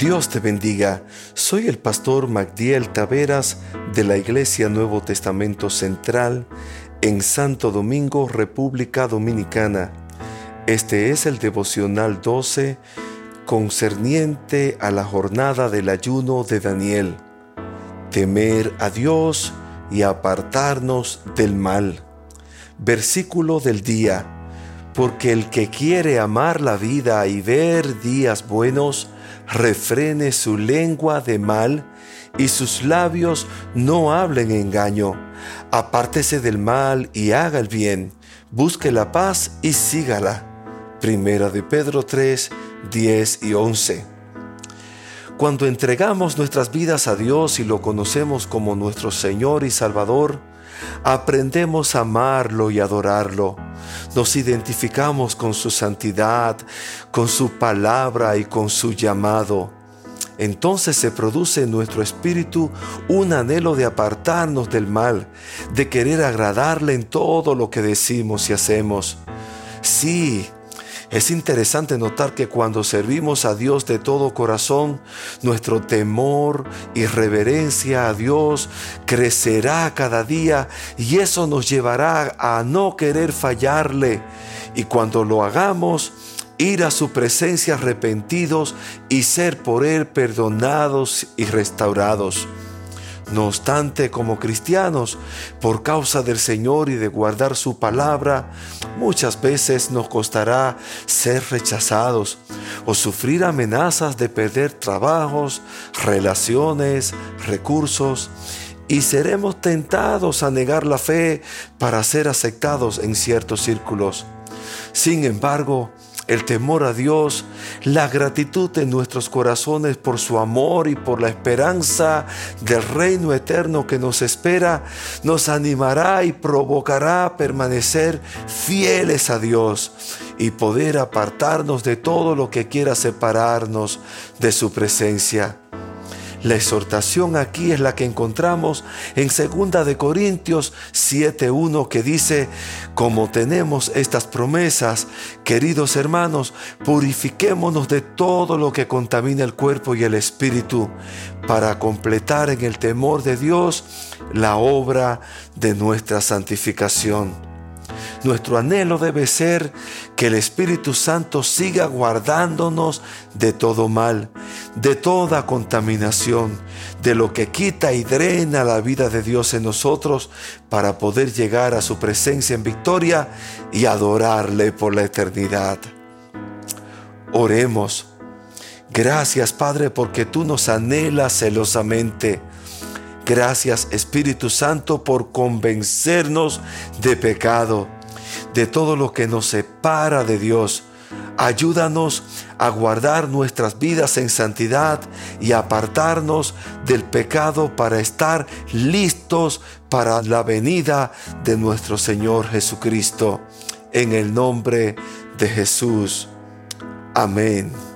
Dios te bendiga. Soy el pastor Magdiel Taveras de la Iglesia Nuevo Testamento Central en Santo Domingo, República Dominicana. Este es el devocional 12 concerniente a la jornada del ayuno de Daniel. Temer a Dios y apartarnos del mal. Versículo del día. Porque el que quiere amar la vida y ver días buenos, refrene su lengua de mal y sus labios no hablen engaño. Apártese del mal y haga el bien. Busque la paz y sígala. Primera de Pedro 3, 10 y 11. Cuando entregamos nuestras vidas a Dios y lo conocemos como nuestro Señor y Salvador, aprendemos a amarlo y adorarlo. Nos identificamos con su santidad, con su palabra y con su llamado. Entonces se produce en nuestro espíritu un anhelo de apartarnos del mal, de querer agradarle en todo lo que decimos y hacemos. Sí, es interesante notar que cuando servimos a Dios de todo corazón, nuestro temor y reverencia a Dios crecerá cada día y eso nos llevará a no querer fallarle. Y cuando lo hagamos, ir a su presencia arrepentidos y ser por Él perdonados y restaurados. No obstante, como cristianos, por causa del Señor y de guardar su palabra, muchas veces nos costará ser rechazados o sufrir amenazas de perder trabajos, relaciones, recursos, y seremos tentados a negar la fe para ser aceptados en ciertos círculos. Sin embargo, el temor a Dios, la gratitud en nuestros corazones por su amor y por la esperanza del reino eterno que nos espera, nos animará y provocará a permanecer fieles a Dios y poder apartarnos de todo lo que quiera separarnos de su presencia. La exhortación aquí es la que encontramos en 2 de Corintios 7:1 que dice, como tenemos estas promesas, queridos hermanos, purifiquémonos de todo lo que contamina el cuerpo y el espíritu para completar en el temor de Dios la obra de nuestra santificación. Nuestro anhelo debe ser que el Espíritu Santo siga guardándonos de todo mal, de toda contaminación, de lo que quita y drena la vida de Dios en nosotros para poder llegar a su presencia en victoria y adorarle por la eternidad. Oremos. Gracias Padre porque tú nos anhelas celosamente. Gracias Espíritu Santo por convencernos de pecado de todo lo que nos separa de Dios. Ayúdanos a guardar nuestras vidas en santidad y apartarnos del pecado para estar listos para la venida de nuestro Señor Jesucristo. En el nombre de Jesús. Amén.